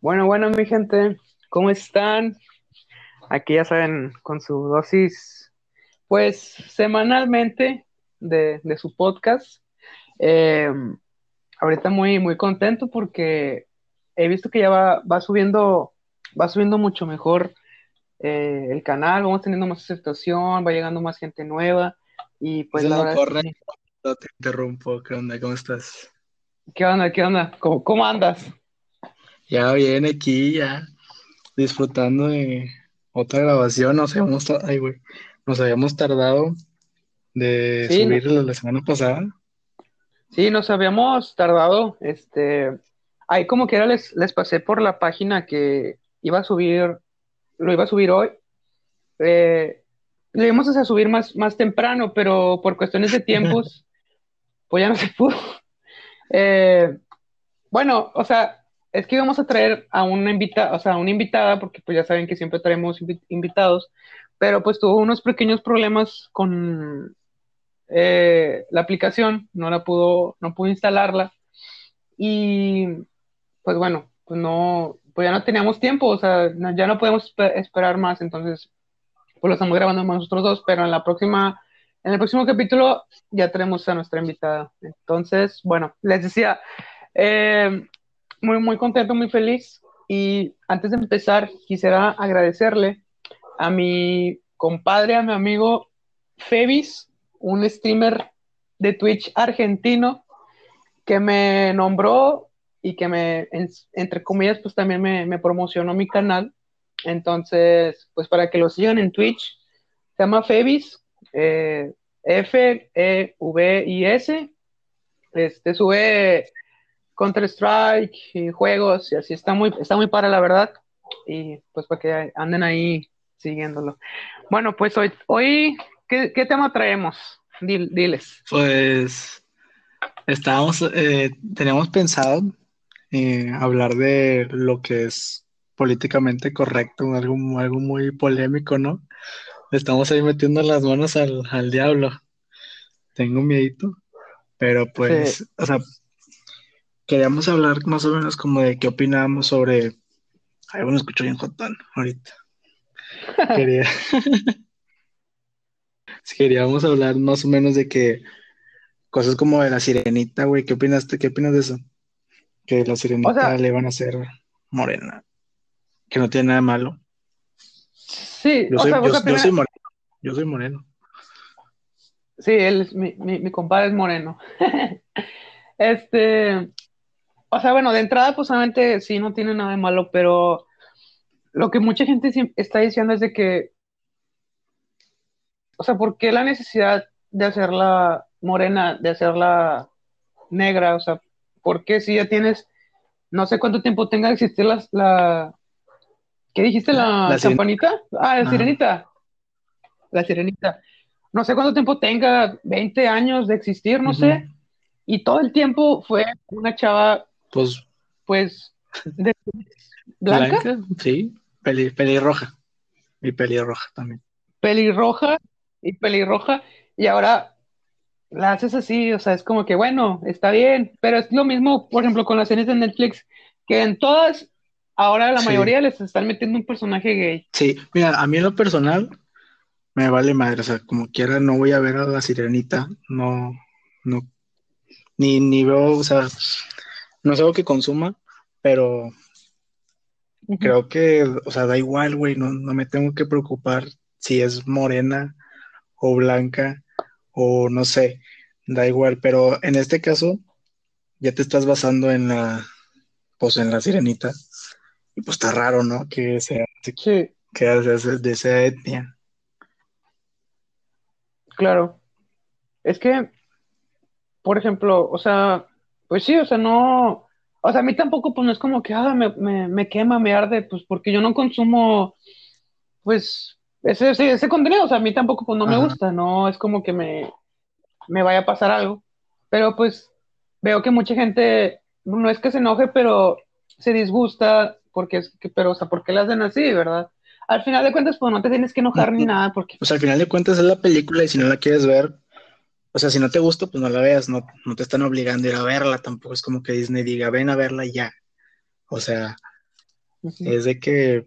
Bueno, bueno, mi gente, ¿cómo están? Aquí ya saben, con su dosis, pues semanalmente de, su podcast. Eh, ahorita muy, muy contento porque he visto que ya va, va subiendo, va subiendo mucho mejor eh, el canal, vamos teniendo más aceptación, va llegando más gente nueva y pues la verdad no te interrumpo, ¿qué onda? ¿Cómo estás? ¿Qué onda? ¿Qué onda? ¿Cómo, cómo andas? Ya bien aquí, ya disfrutando de otra grabación. Nos habíamos, ay, güey, nos habíamos tardado de subir la semana pasada. Sí, nos habíamos tardado. Este, ahí como que les, les pasé por la página que iba a subir, lo iba a subir hoy. Eh, lo íbamos a subir más, más temprano, pero por cuestiones de tiempos, pues ya no se pudo. Eh, bueno, o sea, es que íbamos a traer a una invitada, o sea, una invitada, porque pues ya saben que siempre traemos invitados, pero pues tuvo unos pequeños problemas con eh, la aplicación, no la pudo, no pudo instalarla, y pues bueno, pues no, pues ya no teníamos tiempo, o sea, ya no podemos esperar más, entonces pues lo estamos grabando nosotros dos, pero en la próxima, en el próximo capítulo ya tenemos a nuestra invitada. Entonces, bueno, les decía, eh, muy, muy contento, muy feliz. Y antes de empezar, quisiera agradecerle a mi compadre, a mi amigo Febis, un streamer de Twitch argentino, que me nombró y que me, entre comillas, pues también me, me promocionó mi canal. Entonces, pues para que lo sigan en Twitch, se llama Febis, eh, F-E-V-I-S. Este sube Counter-Strike y juegos y así está muy, está muy para la verdad. Y pues para que anden ahí siguiéndolo. Bueno, pues hoy, hoy ¿qué, tema traemos? diles. Pues estábamos, eh, teníamos pensado eh, hablar de lo que es políticamente correcto, algo, algo muy polémico, ¿no? Estamos ahí metiendo las manos al, al diablo. Tengo miedito, pero pues, o sea, queríamos hablar más o menos como de qué opinamos sobre. Ay, bueno, escucho bien Jotán ahorita. Quería... Queríamos hablar más o menos de que cosas como de la sirenita, güey. ¿Qué opinaste? ¿Qué opinas de eso? Que la sirenita le van a hacer morena. Que no tiene nada de malo. Sí, yo soy, yo, soy moreno. Yo soy moreno. Sí, él es, mi, mi, mi compadre es moreno. este, o sea, bueno, de entrada, pues obviamente sí, no tiene nada de malo, pero lo que mucha gente está diciendo es de que, o sea, ¿por qué la necesidad de hacerla morena, de hacerla negra? O sea, ¿por qué si ya tienes, no sé cuánto tiempo tenga de existir la, la ¿qué dijiste? ¿La, campanita? Ah, la sirenita. La sirenita. No sé cuánto tiempo tenga, 20 años de existir, no sé. Y todo el tiempo fue una chava pues. Pues. ¿Blanca? Sí, pelirroja. Y pelirroja también. Pelirroja y pelirroja. Y ahora la haces así, o sea, es como que bueno, está bien, pero es lo mismo, por ejemplo, con las series de Netflix, que en todas, ahora la mayoría les están metiendo un personaje gay. Sí, mira, a mí en lo personal me vale madre, o sea, como quiera no voy a ver a la sirenita, no, no, ni, ni veo, o sea, no es algo que consuma, pero creo que, o sea, da igual, güey, no, me tengo que preocupar si es morena o blanca o no sé, da igual, pero en este caso ya te estás basando en la, pues en la sirenita y pues está raro, ¿no? Que sea, que de, de esa etnia. Claro. Es que, por ejemplo, o sea, pues sí, o sea, no, o sea, a mí tampoco, pues no es como que, ah, me, me, me quema, me arde, pues porque yo no consumo, pues, ese, ese, contenido, o sea, a mí tampoco, pues no me gusta, no es como que me, me vaya a pasar algo, pero pues veo que mucha gente, no es que se enoje, pero se disgusta, porque es que, pero, o sea, ¿por qué la hacen así, verdad? Al final de cuentas, pues no te tienes que enojar ni nada, porque... Pues al final de cuentas es la película y si no la quieres ver, o sea, si no te gusta, pues no la veas, no, no te están obligando a ir a verla, tampoco es como que Disney diga, ven a verla ya. O sea, es de que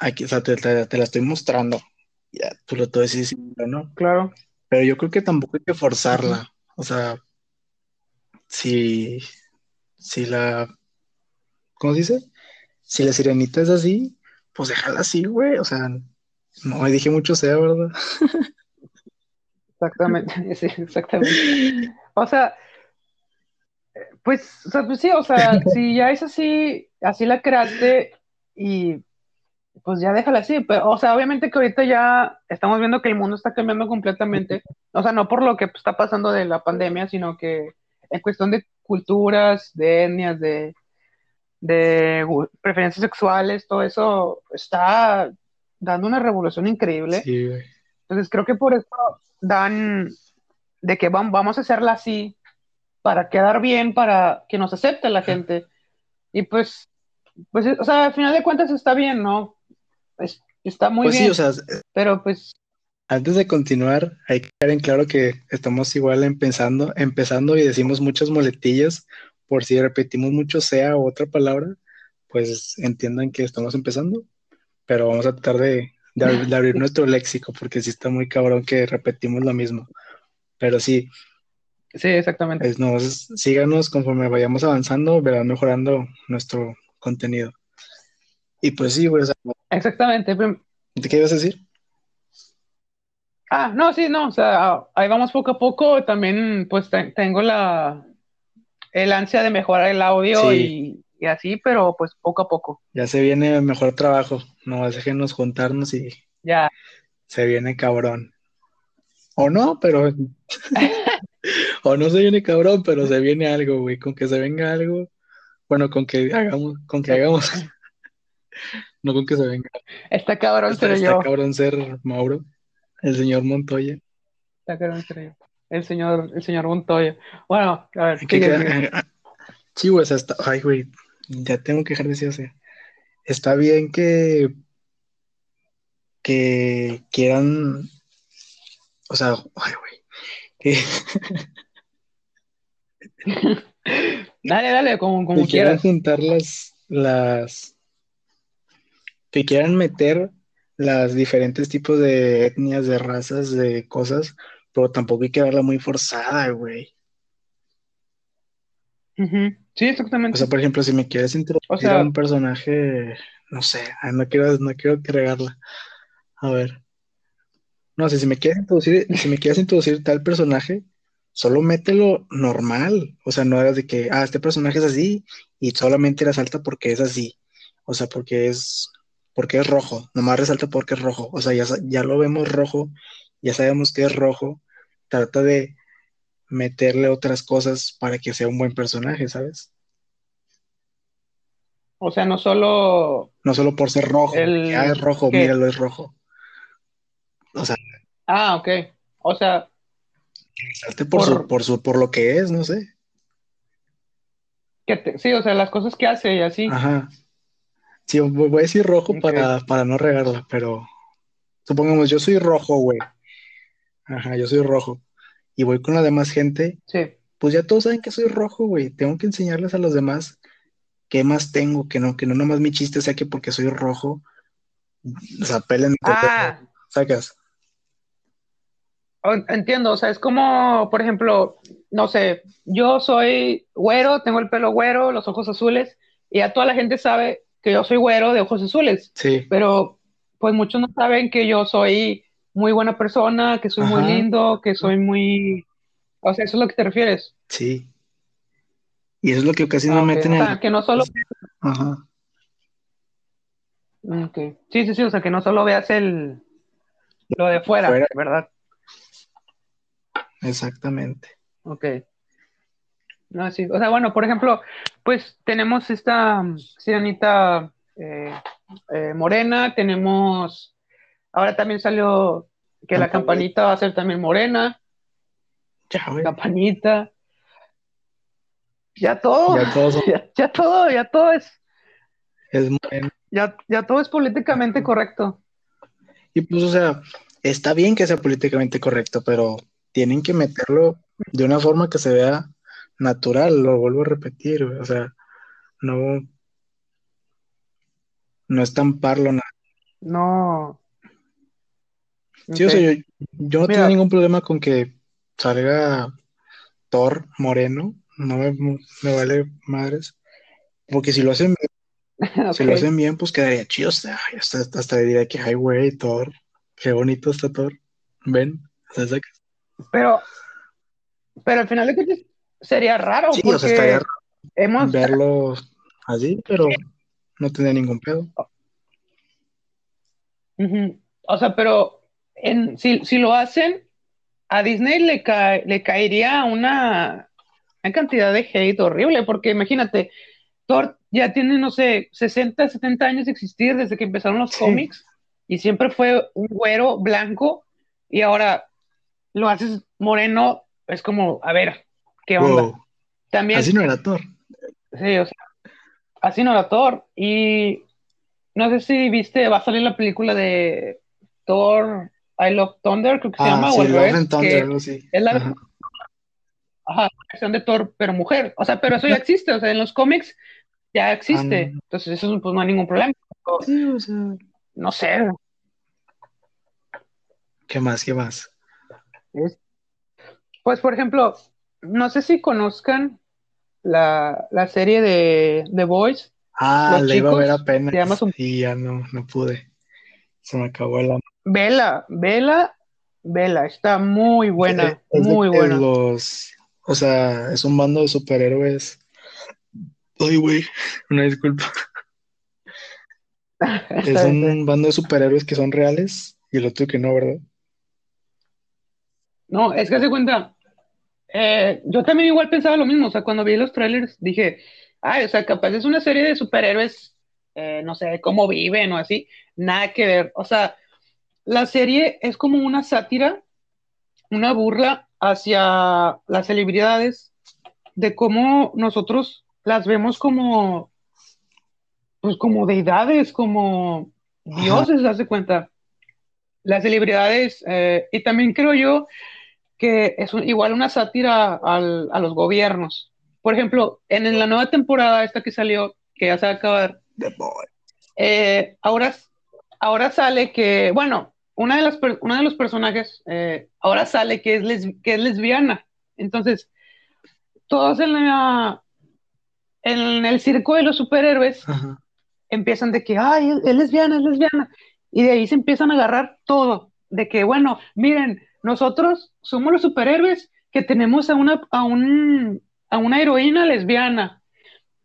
aquí, o sea, te, la estoy mostrando. Ya, tú lo puedes decir, ¿no? Claro. Pero yo creo que tampoco hay que forzarla. O sea, si, si la, ¿cómo se dice? Si la sirenita es así, pues déjala así, güey. O sea, no dije mucho sea, ¿verdad? Exactamente, sí, exactamente. O sea, pues, o sea, pues sí, o sea, si ya es así, así la creaste y pues ya déjala así, pero, o sea, obviamente que ahorita ya estamos viendo que el mundo está cambiando completamente, o sea, no por lo que está pasando de la pandemia, sino que en cuestión de culturas, de etnias, de, de preferencias sexuales, todo eso está dando una revolución increíble. Entonces creo que por eso dan de que vamos a hacerla así para quedar bien, para que nos acepte la gente. Y pues, pues, o sea, al final de cuentas está bien, ¿no? está muy pues bien. Sí, o sea, pero pues. Antes de continuar, hay que dejar en claro que estamos igual empezando, empezando y decimos muchas moletillas por si repetimos mucho sea otra palabra, pues entiendan que estamos empezando, pero vamos a tratar de, de, abrir nuestro léxico porque sí está muy cabrón que repetimos lo mismo. Pero sí. Sí, exactamente. Es, no, síganos conforme vayamos avanzando, verán mejorando nuestro contenido. Y pues sí, güey. Exactamente. ¿Qué ibas a decir? Ah, no, sí, no, o sea, ahí vamos poco a poco. También, pues, tengo la el ansia de mejorar el audio y, así, pero pues poco a poco. Ya se viene mejor trabajo. No, déjenos juntarnos y ya. Se viene cabrón. O no, pero. o no se viene cabrón, pero se viene algo, güey. Con que se venga algo. Bueno, con que hagamos, con que hagamos. no con que se venga. Está cabrón ser yo. Está cabrón ser Mauro, el señor Montoya. Está cabrón ser yo. El señor, el señor Montoya. Bueno, a ver. ¿qué sí, güey, está. Ay, güey. Ya tengo que dejar de decir Está bien que. Que quieran. O sea, ay, güey. Que... dale, dale, como, como que quieran juntar las, las que quieran meter las diferentes tipos de etnias, de razas, de cosas, pero tampoco hay que verla muy forzada, güey. Sí, exactamente. O sea, por ejemplo, si me quieres introducir a un personaje, no sé, no quiero, no quiero agregarla. A ver. No sé, si me quieres introducir, si me quieres introducir tal personaje, solo mételo normal. O sea, no hagas de que, ah, este personaje es así y solamente resalta porque es así. O sea, porque es porque es rojo, nomás resalta porque es rojo, o sea, ya, ya lo vemos rojo, ya sabemos que es rojo, trata de meterle otras cosas para que sea un buen personaje, ¿sabes? O sea, no solo... No solo por ser rojo, el... ah, es rojo, míralo, es rojo. O sea... Ah, ok. O sea... Por, Su, por, su, por lo que es, no sé. Que sí, o sea, las cosas que hace y así. Ajá. Sí, voy a decir rojo para, para no regarla, pero supongamos, yo soy rojo, güey. Ajá, yo soy rojo. Y voy con la demás gente. Sí. Pues ya todos saben que soy rojo, güey. Tengo que enseñarles a los demás qué más tengo, que no, que no nomás mi chiste sea que porque soy rojo, o sea, pelen. Ah. Sacas. Entiendo, o sea, es como, por ejemplo, no sé, yo soy güero, tengo el pelo güero, los ojos azules, y ya toda la gente sabe que yo soy güero de ojos azules. Sí. Pero pues muchos no saben que yo soy muy buena persona, que soy muy lindo, que soy muy... O sea, eso es lo que te refieres. Sí. Y eso es lo que casi no ah, meten en... O sea, que no solo... Ajá. Okay. Sí, sí, sí, o sea, que no solo veas el... Lo de fuera, ¿verdad? Exactamente. Ok. No, sí. O sea, bueno, por ejemplo, pues tenemos esta mm, sirenita eh, eh, morena, tenemos, ahora también salió que la campanita va a ser también morena. Ya, Campanita. Ya todo. Ya todo. Ya, todo, ya todo es. Es. Ya, ya todo es políticamente correcto. Y pues, o sea, está bien que sea políticamente correcto, pero tienen que meterlo de una forma que se vea natural, lo vuelvo a repetir, o sea, no, no estamparlo nada. No. Sí, o sea, yo, yo no Mira. tengo ningún problema con que salga Thor moreno, no me, me vale madres, porque si lo hacen bien, si lo hacen bien, pues quedaría chido, o sea, hasta, hasta diría que, ay, güey, Thor, qué bonito está Thor, ven, Pero, pero al final sería raro sí, porque o sea, estaría raro hemos, verlo así, pero no tendría ningún pedo. O sea, pero en, si, si lo hacen, a Disney le, cae- le caería una, una cantidad de hate horrible, porque imagínate, Thor ya tiene, no sé, 60, 70 años de existir desde que empezaron los Sí. cómics y siempre fue un güero blanco y ahora lo haces moreno, es como, a ver, ¿qué onda? Wow, También, así no era Thor. sí, o sea, así no era Thor. Y no sé si viste, va a salir la película de Thor, I Love Thunder, creo que se Ah, llama, sí, o Love and Thunder, que es la Ajá. versión de Thor, pero mujer. O sea, pero eso ya existe, o sea, en los cómics ya existe. Ah. Entonces, eso pues no hay ningún problema. Sí, o sea, No sé. ¿qué más, qué más? es- Pues, por ejemplo, no sé si conozcan la, la serie de The Boys, Ah, la iba a ver apenas y ya no, no pude. Se me acabó el amor. Vela, vela, vela, está muy buena, Es muy buena. los, o sea, es un bando de superhéroes. Ay, güey, una disculpa. Es un bando de superhéroes que son reales y el otro que no, ¿verdad? No, es que se cuenta, eh, yo también igual pensaba lo mismo, o sea, cuando vi los trailers dije, ay, o sea, capaz es una serie de superhéroes, eh, no sé, cómo viven o así, nada que ver, o sea, la serie es como una sátira, una burla hacia las celebridades, de cómo nosotros las vemos como, pues como deidades, como dioses, haz de cuenta. Las celebridades, eh, y también creo yo que es un- igual una sátira al- a los gobiernos. Por ejemplo, en, en la nueva temporada, esta que salió, que ya se va a acabar, The Boy. eh, ahora, ahora sale que, bueno, una de las, una de los personajes eh, ahora sale que es, les- que es lesbiana. Entonces, todos en, la, en el circo de los superhéroes Ajá. empiezan de que, ay, es, es lesbiana, es lesbiana. Y de ahí se empiezan a agarrar todo. De que, bueno, miren, nosotros somos los superhéroes que tenemos a una, a un, a una heroína lesbiana.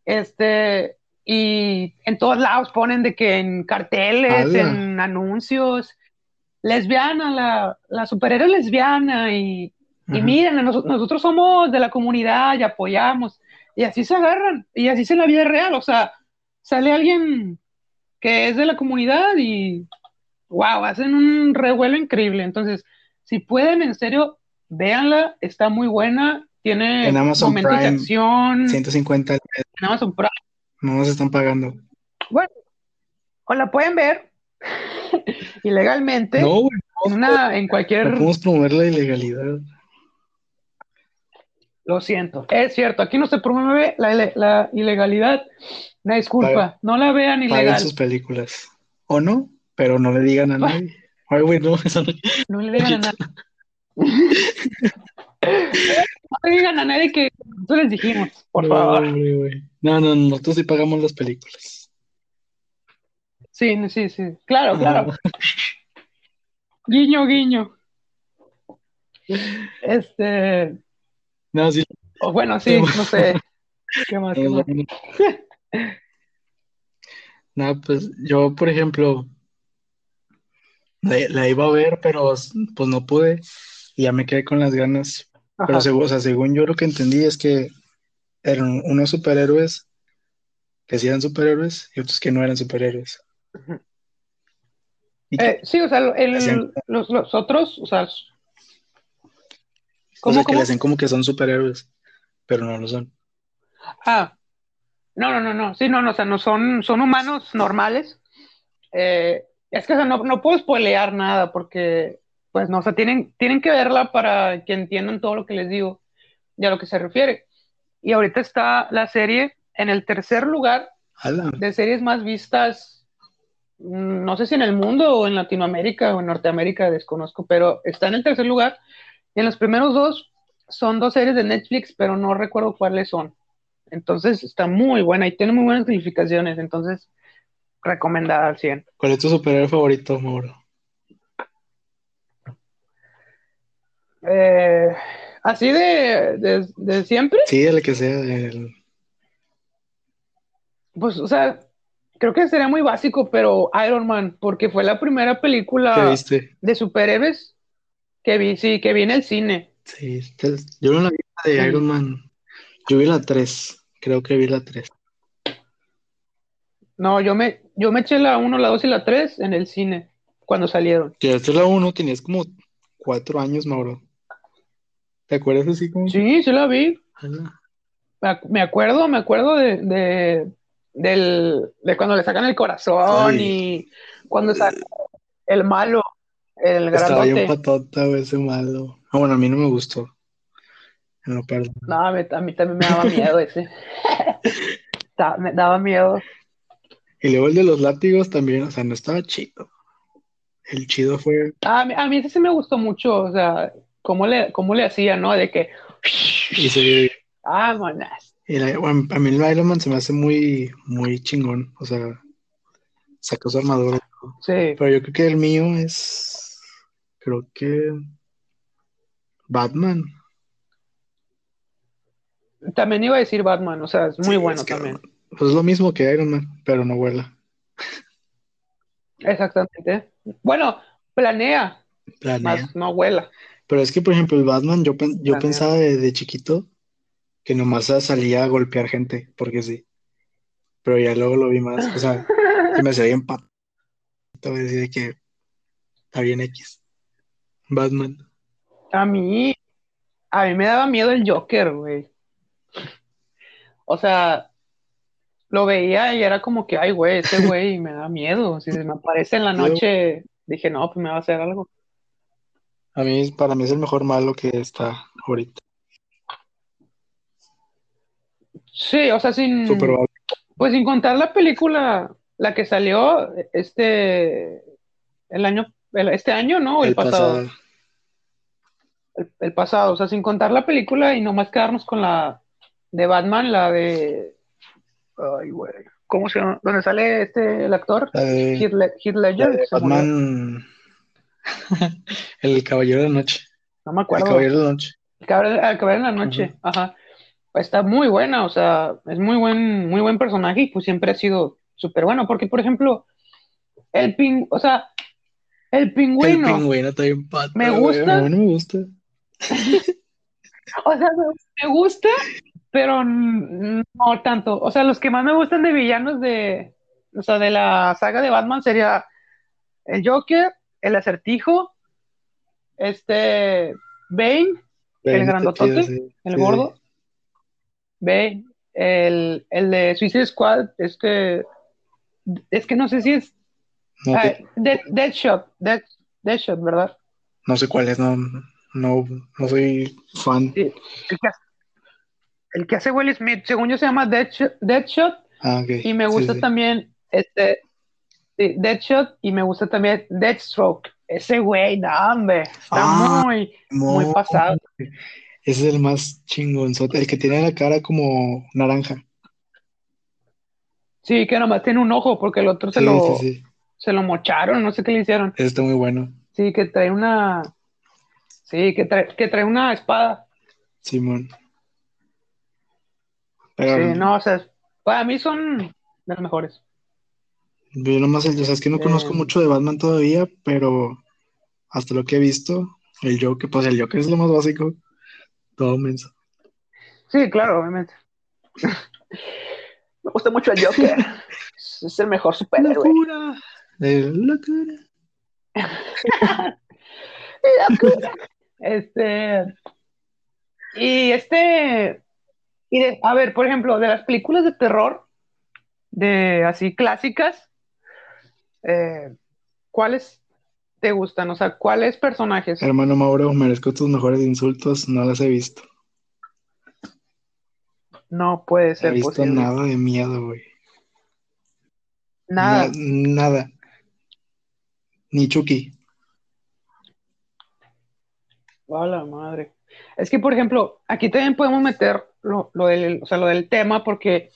Este, y en todos lados ponen de que en carteles, en anuncios, lesbiana, la, la superhéroe lesbiana. Y, y miren, nos- nosotros somos de la comunidad y apoyamos. Y así se agarran. Y así es en la vida real. O sea, sale alguien que es de la comunidad y wow, hacen un revuelo increíble. Entonces, si pueden, en serio, véanla, está muy buena, tiene En Amazon momentos de Prime, acción, 150 al mes, en Amazon Prime. no nos están pagando. Bueno, o la pueden ver ilegalmente No, güey, en una, en no cualquier, podemos promover la ilegalidad. lo siento, es cierto, aquí no se promueve la, ile- la ilegalidad. Una disculpa, no la vean Paguen ilegal, sus películas. ¿O no? Pero no le digan a nadie. Ay, güey, no, eso no. no le digan a nadie. No le digan a nadie que nosotros les dijimos, por No, favor. güey. No, no, nosotros sí pagamos las películas. Sí, sí, sí, claro, claro. Guiño, guiño. Este, No, sí. o bueno, sí, no sé. ¿Qué más? ¿Qué más? No, pues yo, por ejemplo, la, la iba a ver, pero pues no pude y ya me quedé con las ganas. Pero según, o sea, según yo lo que entendí es que eran unos superhéroes que sí eran superhéroes y otros que no eran superhéroes. Eh, sí, o sea, el- los, los otros, o sea, o ¿cómo, sea, que le hacen como que son superhéroes, pero no lo son. Ah, no, no, no, no, sí, no, no, o sea, no son, son humanos normales. Eh, es que, o sea, no, no puedo spoilear nada porque, pues, no, o sea, tienen, tienen que verla para que entiendan todo lo que les digo y a lo que se refiere. Y ahorita está la serie en el tercer lugar Ala. de series más vistas no sé si en el mundo o en Latinoamérica o en Norteamérica, desconozco, pero está en el tercer lugar. Y en los primeros dos son dos series de Netflix, pero no recuerdo cuáles son. Entonces está muy buena y tiene muy buenas calificaciones. Entonces, recomendada al 100. ¿Cuál es tu superhéroe favorito, Mauro? Eh, ¿Así de, de, de siempre? Sí, el que sea. El... Pues, o sea, creo que sería muy básico, pero Iron Man, porque fue la primera ¿Qué película de superhéroes que vi, sí, que vi en el cine. Sí, este- yo no la vi de Sí. Iron Man. Yo vi la 3. Creo que vi la 3. No, yo me, yo me eché la 1, la 2 y la 3 en el cine cuando salieron. Es la 1, tenías como 4 años, Mauro. ¿Te acuerdas así como? Sí, sí la vi. Ac- me acuerdo, me acuerdo de, de, del, de cuando le sacan el corazón y cuando sacan el malo, el Estaba bien grandote. patota, güey, ese malo. Ah, bueno, a mí no me gustó. En lo personal. No, a mí también me daba miedo ese. Me daba miedo. Y luego el de los látigos también, o sea, no estaba chido. El chido fue. A mí, a mí ese sí me gustó mucho, o sea, cómo le, cómo le hacía, ¿no? De que, Y se- ah, monas. A mí el Iron Man se me hace muy, muy chingón. O sea, sacó su armadura. Sí, Pero yo creo que el mío es. Creo que. Batman. también iba a decir Batman, o sea, es muy Sí, bueno es que- también. Pues es lo mismo que Iron Man, pero no vuela. Exactamente. Bueno, planea, Planea. más no vuela. Pero es que, por ejemplo, el Batman, yo, yo Planea. pensaba de, de chiquito que nomás salía a golpear gente, porque sí. Pero ya luego lo vi más, o sea, que me hacía bien pat. Te voy a decir de que está bien X. Batman. A mí, a mí me daba miedo el Joker, güey. O sea, lo veía y era como que, ay, güey, ese güey me da miedo. Si se me aparece en la noche, dije, no, pues me va a hacer algo. A mí, para mí es el mejor malo que está ahorita. Sí, o sea, sin, Super pues sin contar la película, la que salió este, el año, el- este año, ¿no? O el El pasado. pasado. El, el pasado, o sea, sin contar la película y nomás quedarnos con la de Batman, la de, ay, güey, ¿cómo se llama? ¿Dónde sale este, el actor? De, Heath, Le- Ledger, de. Batman. El Caballero de la Noche. No me El acuerdo. Caballero de la Noche. El Caballero, el en la noche, ajá. Está muy buena, o sea, es muy buen, muy buen personaje y pues siempre ha sido súper bueno, porque por ejemplo, el ping, o sea, el El pingüino, está bien Me gusta. No me gusta. o sea, me, gusta, pero no tanto. O sea, los que más me gustan de villanos de, o sea, de la saga de Batman sería el Joker, el Acertijo, este, Bane, está grandotote, sí. el Sí, gordo, Bane, el, el de Suicide Squad, este, es que no sé si es No, ah, Dead- Deadshot, Dead, Deadshot, ¿verdad? no sé cuál es, no, no, no soy fan. Sí, el que hace, el que hace Will Smith, según yo se llama Deadshot, Deadshot Ah, y me gusta sí. también este Deadshot y me gusta también Deathstroke. Ese güey, no, hombre, está Ah, muy, muy pasado. Ese es el más chingonzote, el que tiene la cara como naranja. Sí, que nomás tiene un ojo porque el otro se Sí, lo, sí, sí. se lo mocharon, no sé qué le hicieron. Está muy bueno. Sí, que trae una, sí, que trae, que trae una espada. Simón. Pero Sí, no, o sea, para mí son de los mejores. yo nomás, el- o sea, es que no conozco Eh. mucho de Batman todavía, pero hasta lo que he visto, el Joker, pues el Joker es lo más básico. Todo menso. Sí, claro, obviamente. Me gusta mucho el Joker. Es el mejor superhéroe. ¡Locura! ¡Locura! Locura. Este. Y este. Y de, a ver, por ejemplo, de las películas de terror, de así clásicas, eh, ¿cuáles te gustan? O sea, ¿cuáles personajes? Hermano Mauro, merezco tus mejores insultos, no las he visto. No puede No he ser visto posible. nada de miedo, güey. Nada. Na- nada. Ni Chucky. A la madre. Es que, por ejemplo, aquí también podemos meter lo, lo del, o sea, lo del tema, porque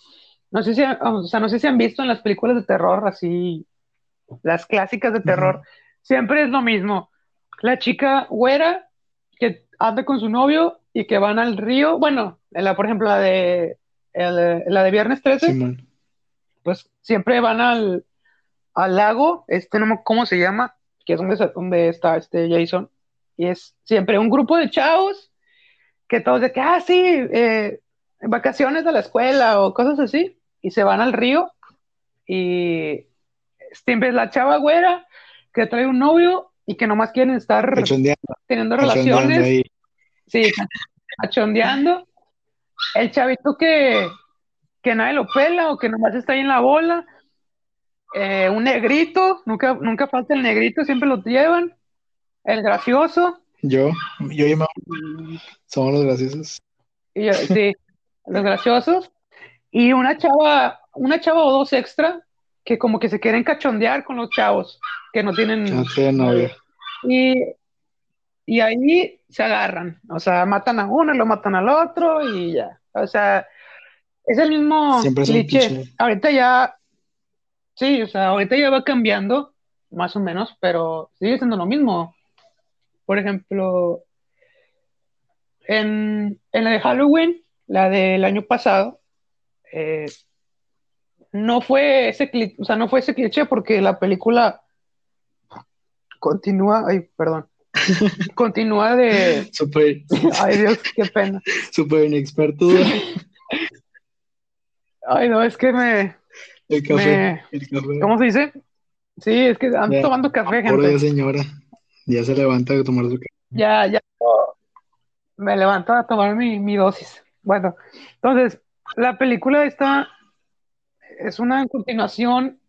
no sé si, o sea, no sé si han visto en las películas de terror, así, las clásicas de terror, siempre es lo mismo. La chica güera que anda con su novio y que van al río, bueno, la, por ejemplo, la de, el- la de Viernes 13, Simón. pues siempre van al, al lago, este no cómo se llama, que es donde, donde está este Jason, y es siempre un grupo de chavos que todos de que, ah, sí, eh, vacaciones de la escuela o cosas así, y se van al río, y siempre es la chava güera que trae un novio y que nomás quieren estar teniendo relaciones, ahí. sí, cachondeando, el chavito que, que nadie lo pela o que nomás está ahí en la bola, eh, un negrito, nunca, nunca falta el negrito, siempre lo llevan, el gracioso, Yo, yo y Mau somos los graciosos. y, eh, sí, los graciosos, y una chava, una chava o dos extra que como que se quieren cachondear con los chavos que no tienen no tiene novia. y, y ahí se agarran, o sea, matan a uno, lo matan al otro y ya, o sea, es el mismo Siempre cliché. Ahorita ya, sí, o sea, ahorita ya va cambiando, más o menos, pero sigue siendo lo mismo. Por ejemplo, en, en la de Halloween, la del año pasado, eh, no fue ese o sea, no fue ese cliché porque la película continúa, ay, perdón, continúa de, Súper, ay Dios, qué pena. súper inexperto. Ay, no, es que me, El café. me, El café. ¿cómo se dice? Sí, es que ando Ya. tomando café, Ahora gente. ya señora. Ya se levanta a tomar su café. Ya, ya me levanto a tomar mi, mi dosis. Bueno, entonces, la película esta es una continuación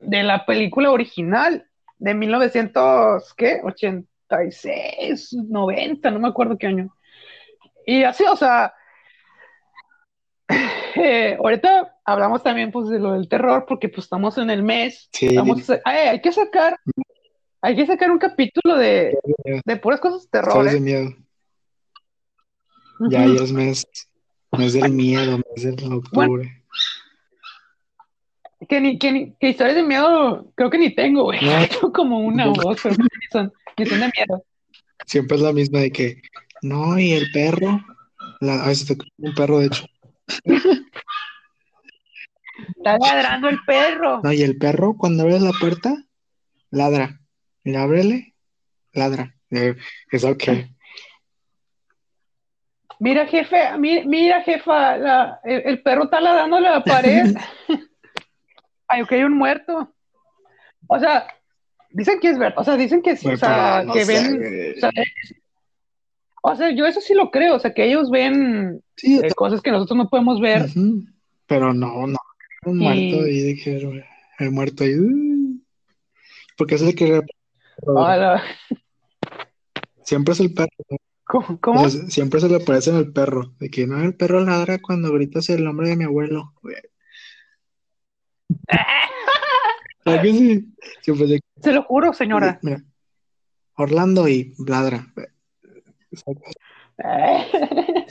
de la película original de 1900, ¿qué? 86, 90, no me acuerdo qué año. Y así, o sea, eh, ahorita hablamos también pues de lo del terror porque pues estamos en el mes, Sí, ay, hay que sacar, hay que sacar un capítulo de, de puras cosas de terror, Historias de ¿eh? miedo. Ya, ya es mes, mes del miedo, mes del octubre. Que, ni, que, ni- que historias de miedo, creo que ni tengo, güey. No. Tengo como una o dos, pero ni son, ni son de miedo. Siempre es la misma de que, no, y el perro, la, a veces te un perro de hecho, Está ladrando el perro. no, y el perro cuando abres la puerta, ladra, y ábrele, ladra, es ok, Mira, jefe, mi- mira, jefa, la- el, el perro está ladrando la pared. Ay, ok, hay un muerto. O sea, dicen que es verdad, o sea, dicen que sí, o sea, no que sé, ven, o sea, es- o sea, yo eso sí lo creo, o sea, que ellos ven Sí, eh, cosas que nosotros no podemos ver. pero no, no, un Y- muerto ahí de que el, muerto ahí, uh, porque es el que Ah, siempre es el perro, ¿Cómo? siempre se le aparece en el perro, de que no, el perro ladra cuando gritas el nombre de mi abuelo. de Se lo juro, señora. mira, Orlando y ladra.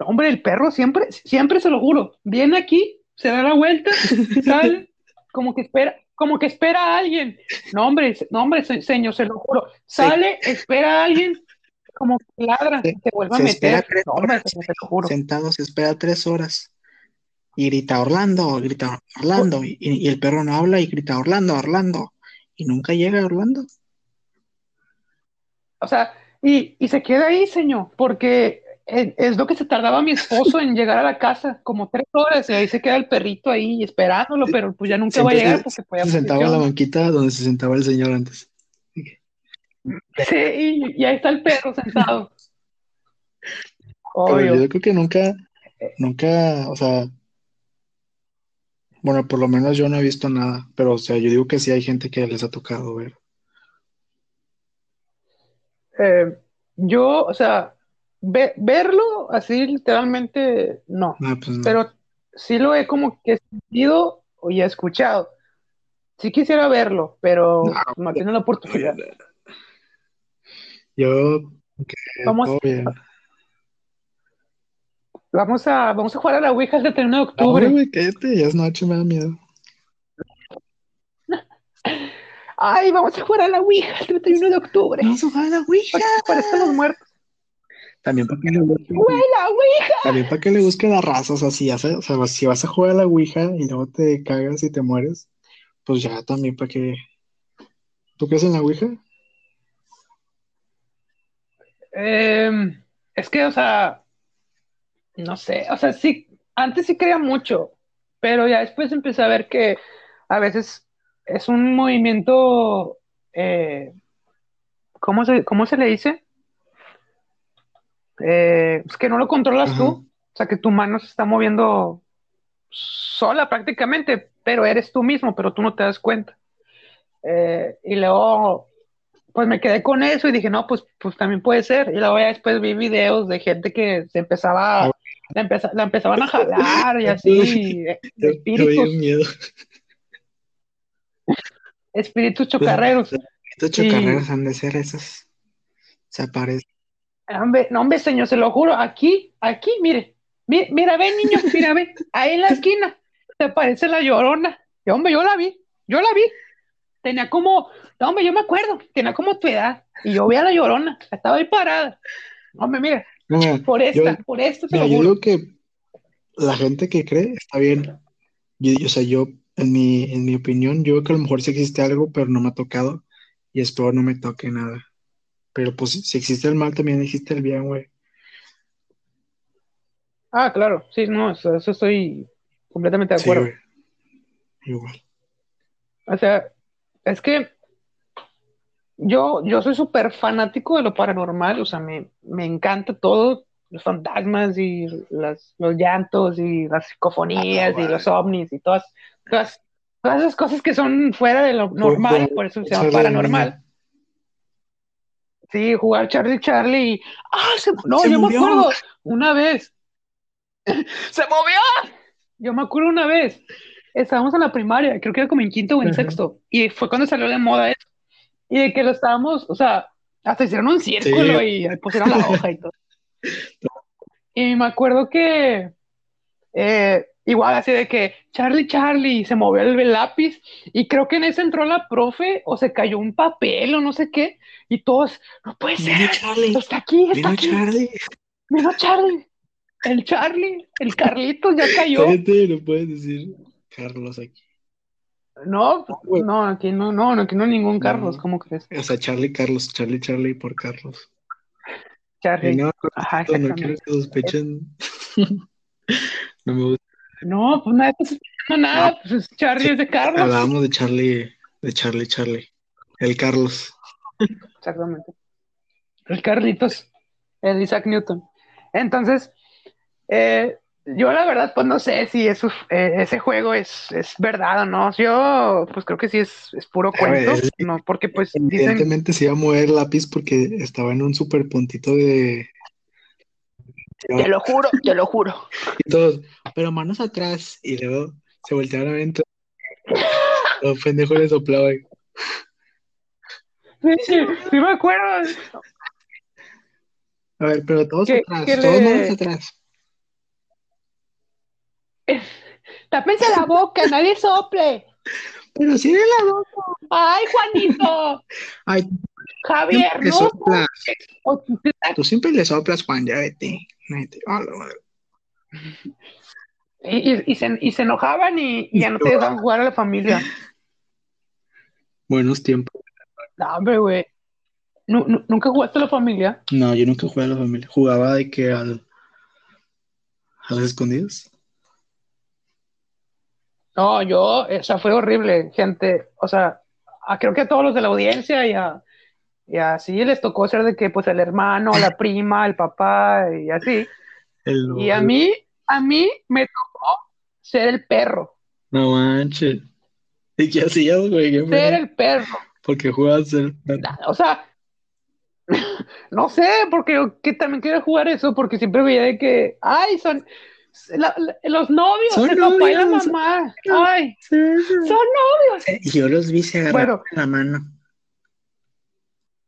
Hombre, el perro siempre, siempre se lo juro. Viene aquí, se da la vuelta, sale, como que espera, como que espera a alguien. No, hombre, no, hombre, se- señor, se lo juro. Sale, espera a alguien, como que ladra, Se- se vuelve a se meter. No, hombre, horas. señor, se lo juro. Sentado se espera tres horas y grita Orlando, grita Orlando, y, y el perro no habla y grita Orlando, Orlando, y nunca llega Orlando. O sea, y, y se queda ahí, señor, porque es, es lo que se tardaba mi esposo en llegar a la casa, como tres horas, y ahí se queda el perrito ahí esperándolo, pero pues ya nunca va a llegar porque se sentaba en la banquita donde se sentaba el señor antes. Sí, y, y ahí está el perro sentado. Pero yo creo que nunca, nunca, o sea, bueno, por lo menos yo no he visto nada, pero o sea, yo digo que sí hay gente que les ha tocado ver. Eh, yo, o sea, ve- verlo así literalmente no, Ah, pues no. pero sí lo he como que sentido o ya escuchado. sí quisiera verlo, pero no, tiene la oportunidad. Yo, vamos, vamos a, vamos a jugar a la Ouija el 31 de octubre. güey, cállate, ya es noche, me da miedo. Ay, vamos a jugar a la Ouija el 31 de octubre. Vamos a jugar a la Ouija. Para que los muertos. También para que le busque. ¡Güey, la Ouija! También para que le busque la raza. O sea, si, hace, o sea, si vas a jugar a la Ouija y luego te cagas y te mueres, pues ya también para que. ¿Tú crees en la Ouija? Eh, es que, o sea, no sé, o sea, sí, antes sí creía mucho, pero ya después empecé a ver que a veces es un movimiento, eh, ¿cómo, se, ¿cómo se le dice? Eh, es que no lo controlas tú, o sea, que tu mano se está moviendo sola prácticamente, pero eres tú mismo, pero tú no te das cuenta. Eh, y luego, pues me quedé con eso y dije, no, pues, pues también puede ser. Y luego ya después vi videos de gente que se empezaba, la, la empezaban a jalar y así, espíritus. Espíritus chocarreros. Estos chocarreros han de ser esos. Se aparecen. no, hombre, señor, se lo juro. Aquí, aquí, mire. Mira, mira, ve, niño, mira, ve. Ahí en la esquina se aparece la llorona. Y, hombre, yo la vi. Yo la vi. Tenía como, no, hombre, yo me acuerdo. Tenía como tu edad. Y yo vi a la llorona. Estaba ahí parada. Hombre, mira. Por esta, por esto lo juro. Yo digo que la gente que cree está bien. Yo, o sea, yo en mi, en mi opinión, yo creo que a lo mejor sí existe algo, pero no me ha tocado y espero no me toque nada. Pero pues si existe el mal, también existe el bien, güey. Ah, claro, sí, no, eso, estoy completamente de acuerdo. Igual. O sea, es que yo, yo soy súper fanático de lo paranormal, o sea, me, me encanta todo, los fantasmas y las, los llantos y las psicofonías y los ovnis y todas, todas, esas cosas que son fuera de lo normal, por eso se llama paranormal. Sí, jugar Charlie Charlie. Ah, no, yo me acuerdo una vez. ¡Se movió! Yo me acuerdo una vez. Estábamos en la primaria, creo que era como en quinto o en sexto. Y fue cuando salió de moda eso. Y de que lo estábamos, o sea, hasta hicieron un círculo y pusieron la hoja y todo. Y me acuerdo que eh, igual así de que Charlie, Charlie, se movió el, lápiz y creo que en ese entró la profe o se cayó un papel o no sé qué y todos, no puede ser, Charlie. está aquí, está aquí. Charlie. Vino Charlie. El Charlie, el Carlitos ya cayó. no puedes decir Carlos aquí. No, no, aquí no, no, aquí no ningún Carlos, ¿cómo crees? O sea, Charlie, Carlos, Charlie, Charlie por Carlos. Charlie. No, Ajá, no quiero que sospechen. no me gusta. No, pues nadie está sospechando nada, pues es Charlie es de Carlos. Hablábamos de Charlie, de Charlie, Charlie. El Carlos. Exactamente. El Carlitos, el Isaac Newton. Entonces, eh, yo la verdad, pues no sé si eso, eh, ese juego es, es, verdad o no. Yo, pues creo que sí es, es puro cuento, ¿no? Porque pues Evidentemente se iba a mover el lápiz porque estaba en un super puntito de... Te lo juro, te lo juro. Y todos, pero manos atrás. Y luego se voltearon a ver entre... Los pendejos le soplaba. Sí, sí, sí me acuerdo. A ver, pero todos atrás, todos manos atrás. Tápense la boca, nadie sople. Pero sí de la boca. Ay, Juanito. Ay, Javier, no. Soplas. Tú siempre le soplas, Juan, ya vete. y, y, se, y, se, enojaban y, ya no te dejaban jugar a la familia. Buenos tiempos. No, hombre, güey. ¿Nunca jugaste a la familia? No, yo nunca jugué a la familia. Jugaba de que al. a las escondidas. No, yo, o sea, fue horrible, gente. O sea, creo que a todos los de la audiencia y, a, y así les tocó ser de que, pues, el hermano, la prima, el papá y así. y a mí, a mí me tocó ser el perro. No manches. ¿Y qué hacías, güey? ser el perro. Porque jugabas ser perro. O sea, no sé, porque yo que también quería jugar eso, porque siempre veía de que, ay, son, la- la- los novios, Son el papá y la novios. mamá. Ay, Sí, sí. son novios. Yo los vi se agarraron Bueno. la mano.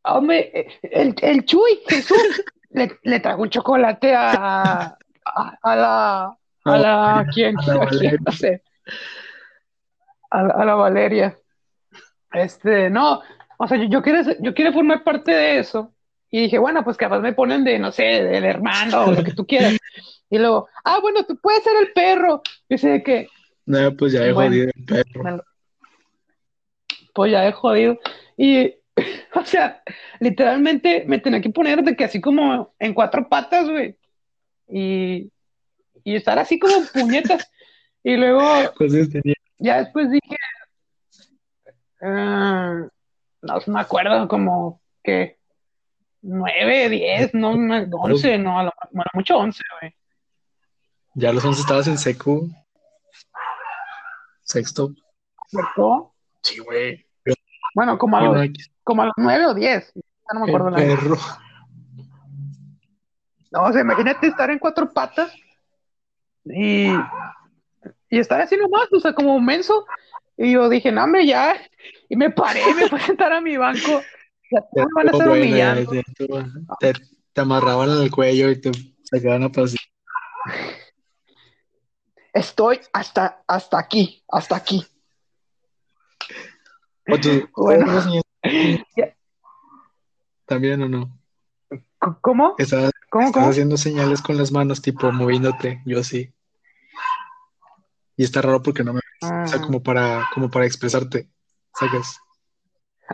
Hombre, el, el Chuy, Jesús, le, le trajo un chocolate a, a, a la, a la, ¿quién? a ¿A quién? Valeria. No sé. A, la- a la Valeria. Este, no, o sea, yo, yo quiero, yo quiero formar parte de eso. Y dije, bueno, pues capaz me ponen de, no sé, del hermano o lo que tú quieras. Y luego, ah, bueno, tú puedes ser el perro. Y sé que, No, pues ya he Bueno. jodido el perro. lo- pues ya he jodido. Y, o sea, literalmente me tenía que poner de que así como en cuatro patas, güey. Y, y estar así como en puñetas. Y luego, ¿Cuántos tenía? ya después dije, ah, no me acuerdo, como que nueve, diez, no, no, once, no, a lo, bueno, mucho once, güey. Ya a los 11 estabas en secu. Sexto. ¿Cierto? Sí, güey. Bueno, como a los, como a los nueve o diez. Ya no me acuerdo el la perro. No, o sea, imagínate estar en cuatro patas y, y estar así nomás, o sea, como un menso. Y yo dije, no, hombre, ya. Y me paré, me fui a sentar a mi banco. Ya me van a estar Bueno, humillando. te, te- amarraban al cuello y te sacaban a pasear. Estoy hasta, hasta aquí, hasta aquí. ¿O tú- Bueno. otros niños Ya. ¿También o no? ¿Cómo? Estabas, ¿Cómo? ¿Cómo? haciendo señales con las manos, tipo moviéndote. Yo sí. Y está raro porque no me O sea, Ah. como para, como para expresarte. ¿Sacas?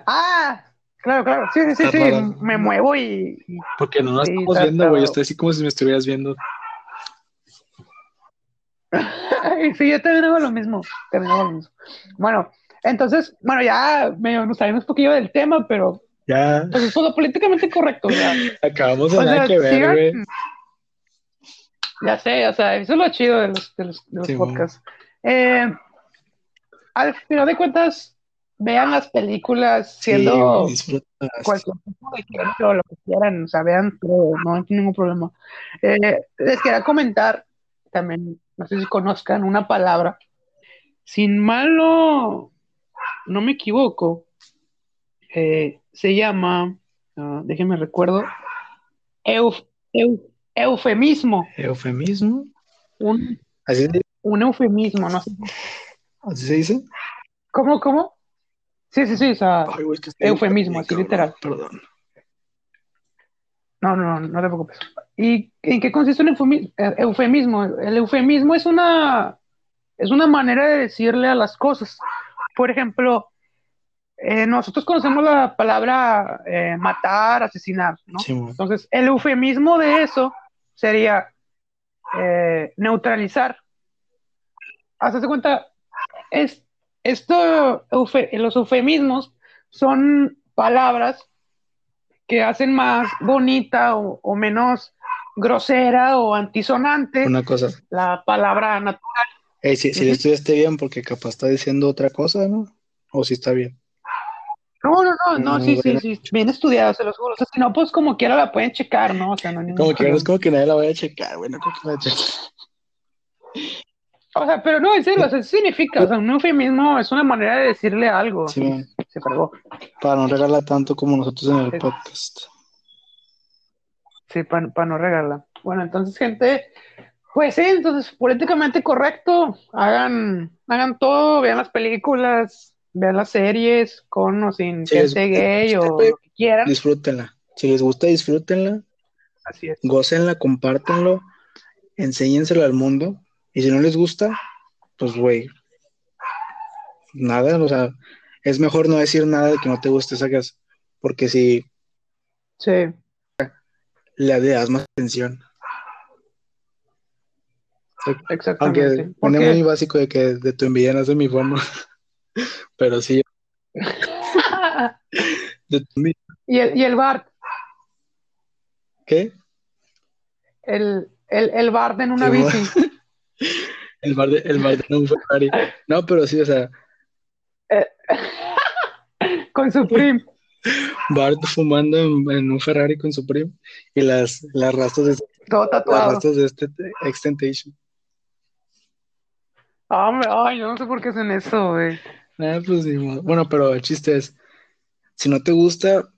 Ah, claro, claro. Sí, sí, sí, Está sí. raro. Me muevo y, Porque no nos Sí, estamos viendo, güey. Estoy así como si me estuvieras viendo. Sí, yo también hago lo mismo. También hago lo mismo. Bueno, entonces, bueno, ya medio nos salimos un poquillo del tema, pero Ya pues es todo políticamente correcto. Sea, acabamos de o nada sea, que ver, güey. Ya sé, o sea, eso es lo chido de los, de los, de los Sí, podcasts. Eh, al final de cuentas, vean las películas Sí, siendo disfrutas. cualquier tipo de género o lo que quieran, o sea, vean todo, no hay ningún problema. Eh, les quería comentar también, no sé si conozcan una palabra, sin mal no, no me equivoco, eh, se llama, ah, déjenme recuerdo, euf- eu- eufemismo, Eufemismo. un, ¿Así, se- un eufemismo, no sé, así se dice? ¿cómo, cómo? Sí, sí, sí, o sea, Ay, Eufemismo, así literal. Perdón. No, no, no te preocupes. ¿Y en qué consiste un eufemi- eh, eufemismo? El eufemismo es una, es una manera de decirle a las cosas. Por ejemplo, eh, nosotros conocemos la palabra eh, matar, asesinar, ¿no? Sí. Entonces, el eufemismo de eso sería eh, neutralizar. Hazte cuenta, es, esto, eufe- los eufemismos son palabras que hacen más bonita o, o menos grosera o antisonante Una cosa. la palabra natural. Si, si le estudiaste bien, porque capaz está diciendo otra cosa, ¿no? O si está bien. No, no, no, no, Muy sí, sí, buena. sí, bien estudiado, se los juro. O sea, si no, pues como quiera la pueden checar, ¿no? O sea, no hay Como que no es como que nadie la vaya a checar, güey. No creo que la. O sea, pero no, en serio, o sea, eso significa, o sea, un eufemismo es una manera de decirle algo. Sí. Se fregó. Para no regalar tanto como nosotros en el Sí. podcast. Sí, para no regalar. Bueno, entonces, gente, pues sí, entonces, políticamente correcto, hagan, hagan todo, vean las películas, vean las series, con o sin es- gente gay o lo que quieran. Disfrútenla. Si les gusta, disfrútenla. Así es. Gócenla, compártanlo. Enséñenselo al mundo. Y si no les gusta, pues, güey. Nada, o sea, es mejor no decir nada de que no te guste, sacas. Porque si Sí, le das más atención. exactamente. Aunque suene Porque- muy básico de que de tu envidia nace mi fama. Pero sí, de tu envidia. y el, y el Bart, ¿Qué? el, el, el Bart en una Sí, bici. El bar de, el bar de un Ferrari. No, pero sí, o sea, con su prim. Bart fumando en, en un Ferrari con su primo y las, las rastros de, Todo las rastros de este Extentation. Hombre, ay, yo no sé por qué hacen eso, güey. Ah, pues. Bueno, pero el chiste es, si no te gusta,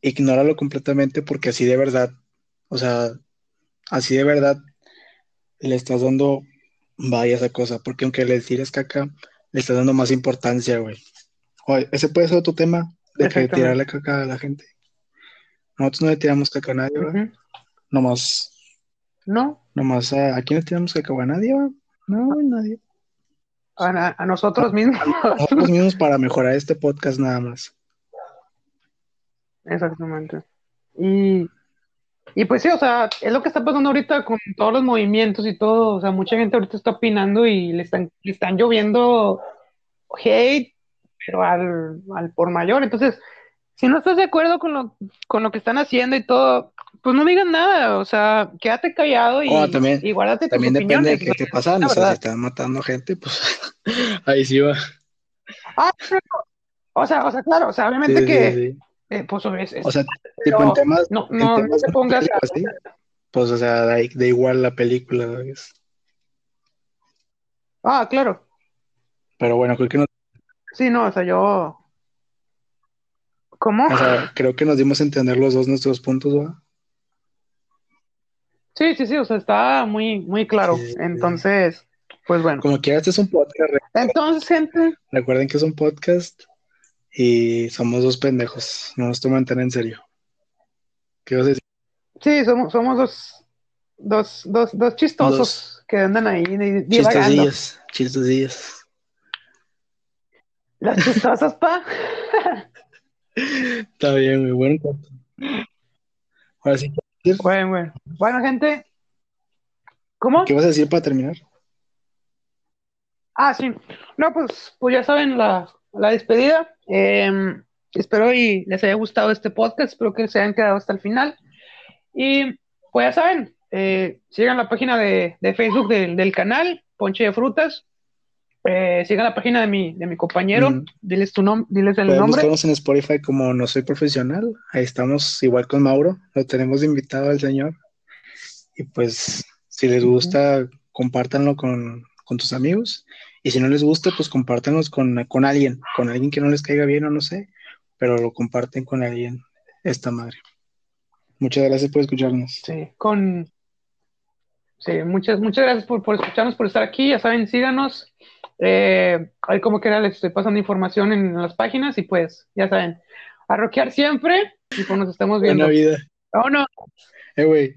ignóralo completamente porque así de verdad, o sea, así de verdad le estás dando vaya esa cosa, porque aunque le tires caca, le estás dando más importancia, güey. Oye, ese puede ser otro tema de que Exactamente. tirarle caca a la gente. Nosotros no le tiramos caca a nadie, ¿verdad? Nomás, No, nomás a, ¿a quién le tiramos caca? ¿A nadie? No, güey, nadie. a, a nosotros mismos. Nosotros mismos para mejorar este podcast nada más. Exactamente. Y, y pues sí, o sea, es lo que está pasando ahorita con todos los movimientos y todo. O sea, mucha gente ahorita está opinando y le están, le están lloviendo hate, pero al, al por mayor. Entonces, si no estás de acuerdo con lo, con lo que están haciendo y todo, pues no digas nada. O sea, quédate callado y, Oh, también- y guárdate tus También depende de qué te pasan, la o sea, si están matando gente, pues ahí sí va. Ah, no, no. O sea, o sea, claro, o sea, obviamente Sí, que, sí. eh, pues, es, es- O sea, pero tipo en temas, no, en no, no te pongas así, pues o sea, da, da igual la película. Ah, claro. Pero bueno, creo que nos, Sí, no, o sea, yo. ¿Cómo? o sea, creo que nos dimos a entender los dos nuestros puntos, ¿va? Sí, sí, sí, o sea, está muy, muy claro. Sí. Entonces, pues bueno. Como quiera, este es un podcast, Entonces, gente, recuerden que es un podcast y somos dos pendejos, no nos toman tan en serio. ¿Qué vas a decir? sí, somos, somos dos, dos, dos, dos chistosos Dos. que andan ahí di- divagando. Chistosillas, chistosillas. Las chistosas, pa. Está bien, muy buen corto. Ahora sí, Bueno, bueno. Bueno, gente. ¿Cómo? ¿qué vas a decir para terminar? Ah, sí. No, pues, pues ya saben la, la despedida. Eh, espero y les haya gustado este podcast. Espero que se hayan quedado hasta el final. Y pues ya saben, eh, sigan la página de, de Facebook del, del canal, Ponche de Frutas. Eh, sigan la página de mi, de mi compañero. Mm. Diles tu nombre, diles el nombre. buscarnos en Spotify como No Soy Profesional. Ahí estamos igual con Mauro. Lo tenemos invitado al señor. Y pues, si les gusta, compártanlo con, con tus amigos. Y si no les gusta, pues compártanlos con, con alguien. Con alguien que no les caiga bien o no sé. Pero lo comparten con alguien. Esta madre. Muchas gracias por escucharnos. Sí, con. Sí, muchas, muchas gracias por, por escucharnos, por estar aquí. Ya saben, síganos. Eh, ahí como quiera les estoy pasando información en las páginas y pues, ya saben, a rockear siempre y pues nos estamos viendo. Buena vida. Vámonos. Eh, güey.